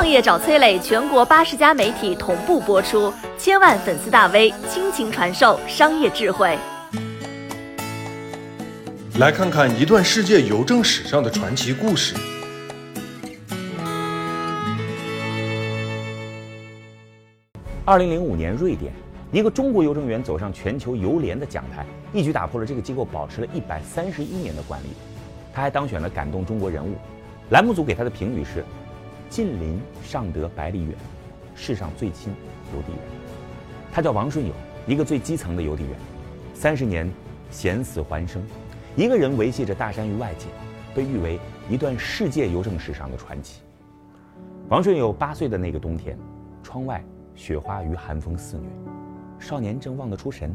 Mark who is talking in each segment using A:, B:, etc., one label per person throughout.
A: 创业找崔磊，全国八十家媒体同步播出，千万粉丝大 V 倾情传授商业智慧。
B: 来看看一段世界邮政史上的传奇故事。
C: 二零零五年，瑞典一个中国邮政员走上全球邮联的讲台，一举打破了这个机构保持了一百三十一年的惯例。他还当选了感动中国人物。栏目组给他的评语是：“近邻尚得百里远，世上最亲邮递员。”他叫王顺友，一个最基层的邮递员，三十年险死还生。一个人维系着大山与外界，被誉为一段世界邮政史上的传奇。王顺友八岁的那个冬天，窗外雪花与寒风肆虐，少年正望得出神，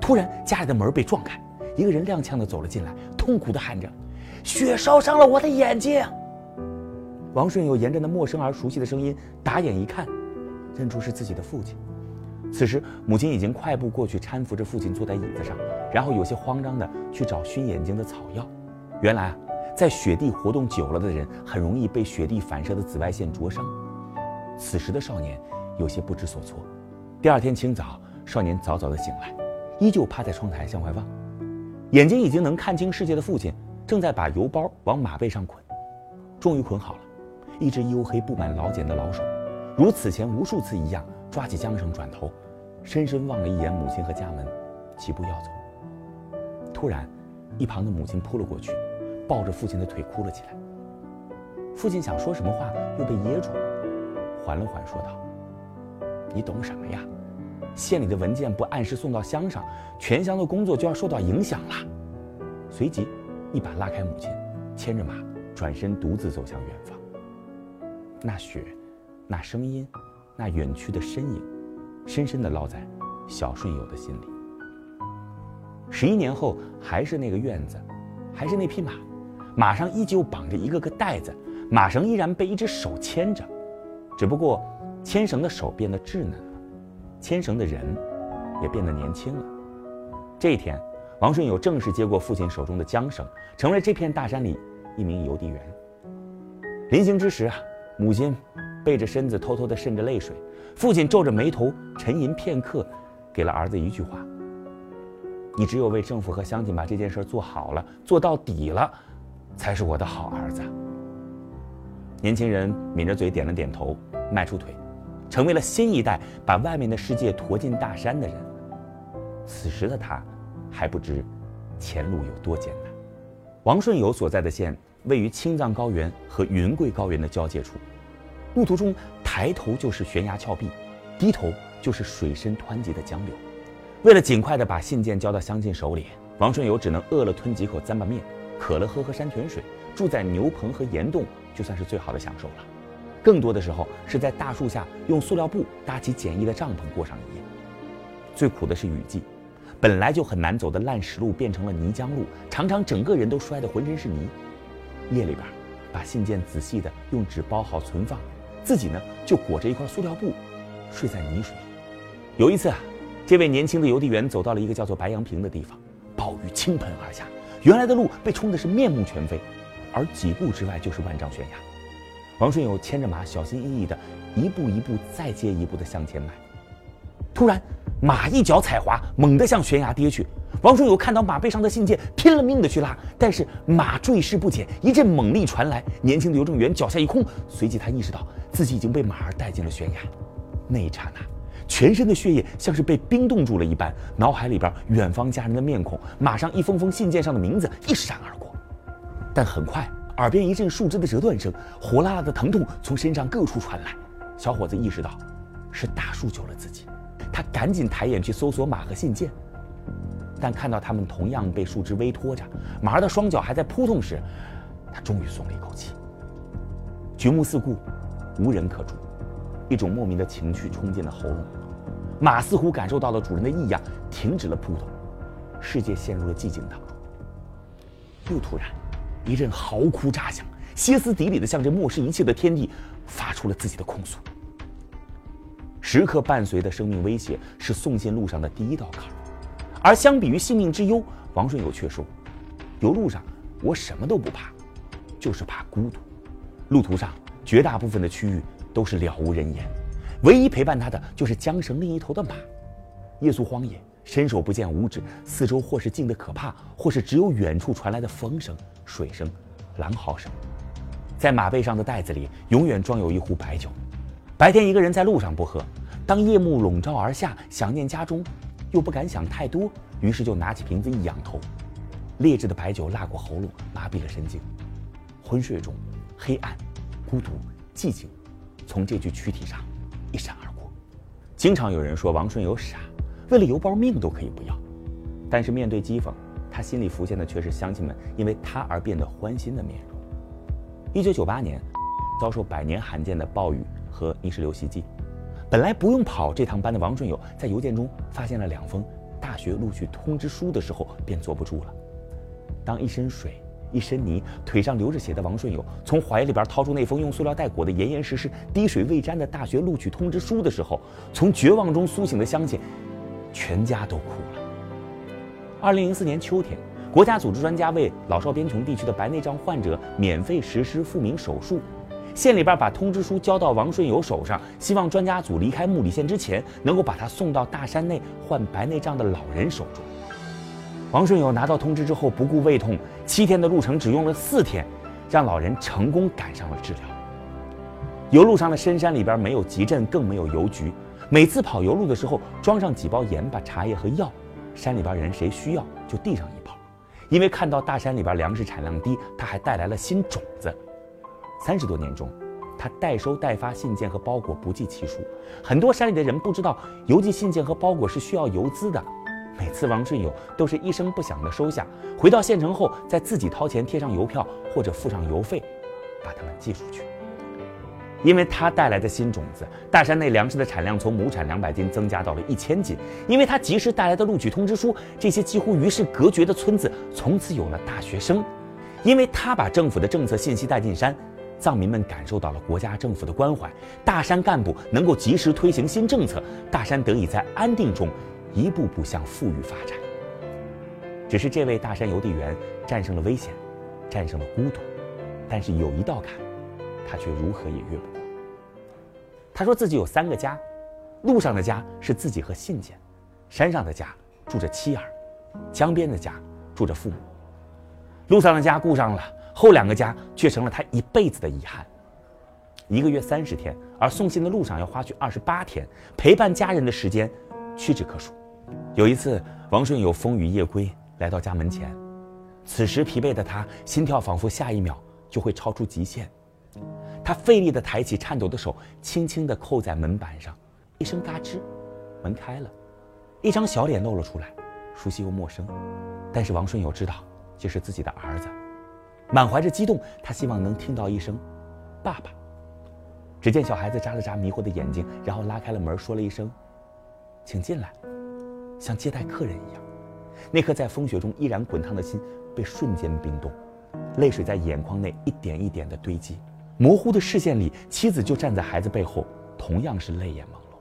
C: 突然家里的门被撞开，一个人踉跄地走了进来，痛苦地喊着：“雪烧伤了我的眼睛！”王顺友沿着那陌生而熟悉的声音打眼一看，认出是自己的父亲。此时，母亲已经快步过去搀扶着父亲坐在椅子上，然后有些慌张的去找熏眼睛的草药。原来啊，在雪地活动久了的人很容易被雪地反射的紫外线灼伤。此时的少年有些不知所措。第二天清早，少年早早的醒来，依旧趴在窗台向外望，眼睛已经能看清世界的父亲正在把邮包往马背上捆。终于捆好了，一只黝黑布满老茧的老手，如此前无数次一样。抓起缰绳，转头，深深望了一眼母亲和家门，齐步要走。突然，一旁的母亲扑了过去，抱着父亲的腿哭了起来。父亲想说什么话，又被噎住，缓了缓，说道：“你懂什么呀？县里的文件不按时送到乡上，全乡的工作就要受到影响了。”随即，一把拉开母亲，牵着马，转身独自走向远方。那雪，那声音。那远去的身影，深深地烙在小顺友的心里。十一年后，还是那个院子，还是那匹马，马上依旧绑着一个个袋子，马绳依然被一只手牵着，只不过牵绳的手变得稚嫩了，牵绳的人也变得年轻了。这一天，王顺友正式接过父亲手中的缰绳，成为这片大山里一名邮递员。临行之时啊，母亲。背着身子，偷偷地渗着泪水。父亲皱着眉头，沉吟片刻，给了儿子一句话：“你只有为政府和乡亲把这件事做好了，做到底了，才是我的好儿子。”年轻人抿着嘴点了点头，迈出腿，成为了新一代把外面的世界驮进大山的人。此时的他，还不知前路有多艰难。王顺友所在的县位于青藏高原和云贵高原的交界处。路途中，抬头就是悬崖峭壁，低头就是水深湍急的江流。为了尽快的把信件交到乡亲手里，王顺友只能饿了吞几口糌粑面，渴了喝喝山泉水，住在牛棚和岩洞，就算是最好的享受了。更多的时候是在大树下用塑料布搭起简易的帐篷过上一夜。最苦的是雨季，本来就很难走的烂石路变成了泥浆路，常常整个人都摔得浑身是泥。夜里边，把信件仔细的用纸包好存放。自己呢，就裹着一块塑料布，睡在泥水里。有一次啊，这位年轻的邮递员走到了一个叫做白杨坪的地方，暴雨倾盆而下，原来的路被冲的是面目全非，而几步之外就是万丈悬崖。王顺友牵着马，小心翼翼的一步一步再接一步的向前迈。突然，马一脚踩滑，猛地向悬崖跌去。王顺友看到马背上的信件，拼了命的去拉，但是马坠势不减，一阵猛力传来，年轻的邮政员脚下一空，随即他意识到自己已经被马儿带进了悬崖。那一刹那，全身的血液像是被冰冻住了一般，脑海里边远方家人的面孔，马上一封封信件上的名字一闪而过。但很快，耳边一阵树枝的折断声，火辣辣的疼痛从身上各处传来。小伙子意识到，是大树救了自己，他赶紧抬眼去搜索马和信件。但看到他们同样被树枝微托着，马儿的双脚还在扑通时，他终于松了一口气。举目四顾，无人可助，一种莫名的情绪冲进了喉咙。马似乎感受到了主人的异样，停止了扑腾，世界陷入了寂静当中。又突然，一阵嚎哭炸响，歇斯底里的向这漠视一切的天地发出了自己的控诉。时刻伴随的生命威胁是送信路上的第一道坎儿。而相比于性命之忧，王顺友却说：“邮路上我什么都不怕，就是怕孤独。路途上绝大部分的区域都是了无人烟，唯一陪伴他的就是缰绳另一头的马。夜宿荒野，伸手不见五指，四周或是静得可怕，或是只有远处传来的风声、水声、狼嚎声。在马背上的袋子里永远装有一壶白酒。白天一个人在路上不喝，当夜幕笼罩而下，想念家中，又不敢想太多，于是就拿起瓶子一仰头，劣质的白酒辣过喉咙，麻痹了神经。昏睡中，黑暗、孤独、寂静，从这具躯体上一闪而过。经常有人说王顺友傻，为了邮包命都可以不要。但是面对讥讽，他心里浮现的却是乡亲们因为他而变得欢心的面容。一九九八年，遭受百年罕见的暴雨。和泥石流袭击，本来不用跑这趟班的王顺友，在邮件中发现了两封大学录取通知书的时候，便坐不住了。当一身水、一身泥、腿上流着血的王顺友从怀里边掏出那封用塑料袋裹得严严实实、滴水未沾的大学录取通知书的时候，从绝望中苏醒的乡亲，全家都哭了。二零零四年秋天，国家组织专家为老少边穷地区的白内障患者免费实施复明手术。县里边把通知书交到王顺友手上，希望专家组离开木里县之前，能够把他送到大山内患白内障的老人手中。王顺友拿到通知之后，不顾胃痛，七天的路程只用了四天，让老人成功赶上了治疗。油路上的深山里边没有集镇，更没有邮局，每次跑油路的时候，装上几包盐巴、茶叶和药，山里边人谁需要就递上一包。因为看到大山里边粮食产量低，他还带来了新种子。三十多年中，他代收代发信件和包裹不计其数。很多山里的人不知道邮寄信件和包裹是需要邮资的。每次王顺友都是一声不响地收下，回到县城后再自己掏钱贴上邮票或者付上邮费，把它们寄出去。因为他带来的新种子，大山内粮食的产量从亩产两百斤增加到了一千斤。因为他及时带来的录取通知书，这些几乎与世隔绝的村子从此有了大学生。因为他把政府的政策信息带进山。藏民们感受到了国家政府的关怀，大山干部能够及时推行新政策，大山得以在安定中一步步向富裕发展。只是这位大山邮递员战胜了危险，战胜了孤独，但是有一道坎，他却如何也越不过。他说自己有三个家，路上的家是自己和信件，山上的家住着妻儿，江边的家住着父母。路上的家顾上了。后两个家却成了他一辈子的遗憾。一个月三十天，而送信的路上要花去二十八天，陪伴家人的时间屈指可数。有一次，王顺友风雨夜归，来到家门前，此时疲惫的他，心跳仿佛下一秒就会超出极限。他费力地抬起颤抖的手，轻轻地扣在门板上，一声嘎吱，门开了，一张小脸露了出来，熟悉又陌生。但是王顺友知道，这是自己的儿子。满怀着激动，他希望能听到一声“爸爸”。只见小孩子眨了眨迷惑的眼睛，然后拉开了门，说了一声：“请进来。”像接待客人一样。那颗在风雪中依然滚烫的心被瞬间冰冻，泪水在眼眶内一点一点的堆积。模糊的视线里，妻子就站在孩子背后，同样是泪眼朦胧。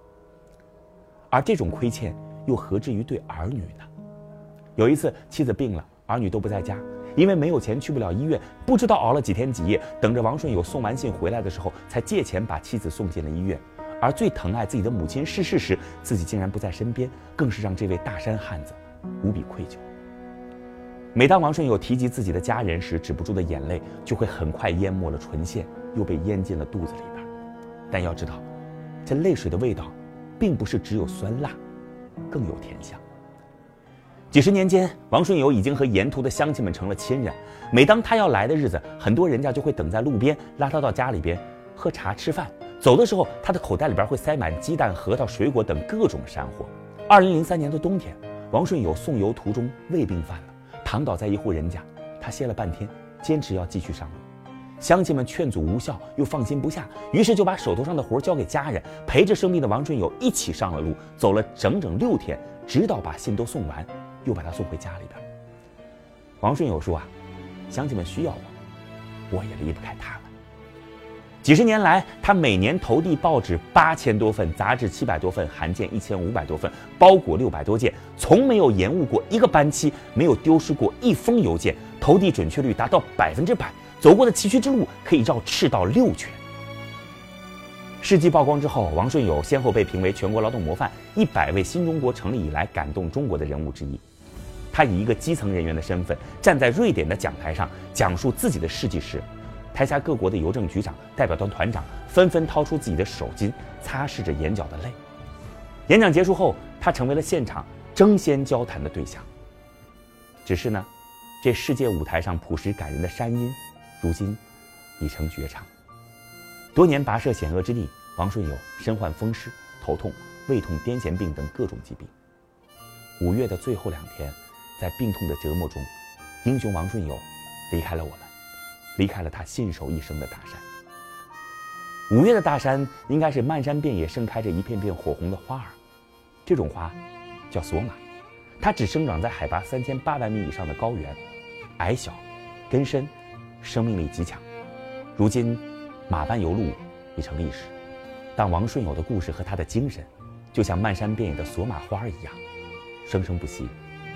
C: 而这种亏欠，又何至于对儿女呢？有一次，妻子病了，儿女都不在家。因为没有钱去不了医院，不知道熬了几天几夜，等着王顺友送完信回来的时候，才借钱把妻子送进了医院。而最疼爱自己的母亲逝世时，自己竟然不在身边，更是让这位大山汉子无比愧疚。每当王顺友提及自己的家人时，止不住的眼泪就会很快淹没了唇线，又被咽进了肚子里边。但要知道，这泪水的味道，并不是只有酸辣，更有甜香。几十年间，王顺友已经和沿途的乡亲们成了亲人。每当他要来的日子，很多人家就会等在路边，拉他到家里边喝茶吃饭。走的时候，他的口袋里边会塞满鸡蛋、核桃、水果等各种山货。二零零三年的冬天，王顺友送油途中胃病犯了，躺倒在一户人家。他歇了半天，坚持要继续上路。乡亲们劝阻无效，又放心不下，于是就把手头上的活交给家人，陪着生病的王顺友一起上了路，走了整整六天，直到把信都送完。又把他送回家里边。王顺友说啊，乡亲们需要我，我也离不开他们。几十年来，他每年投递报纸八千多份，杂志七百多份，函件一千五百多份，包裹六百多件，从没有延误过一个班期，没有丢失过一封邮件，投递准确率达到百分之百，走过的崎岖之路可以绕赤道六圈。事迹曝光之后，王顺友先后被评为全国劳动模范一百位新中国成立以来感动中国的人物之一。他以一个基层人员的身份，站在瑞典的讲台上讲述自己的事迹时，台下各国的邮政局长、代表团团长纷纷掏出自己的手巾，擦拭着眼角的泪。演讲结束后，他成为了现场争先交谈的对象。只是呢，这世界舞台上朴实感人的山音，如今已成绝唱。多年跋涉险恶之地，王顺友身患风湿、头痛、胃痛、癫痫病等各种疾病。五月的最后两天。在病痛的折磨中，英雄王顺友离开了我们，离开了他信守一生的大山。五月的大山应该是漫山遍野盛开着一片片火红的花儿，这种花叫索玛，它只生长在海拔三千八百米以上的高原，矮小，根深，生命力极强。如今，马班油路已成历史，但王顺友的故事和他的精神，就像漫山遍野的索玛花一样，生生不息。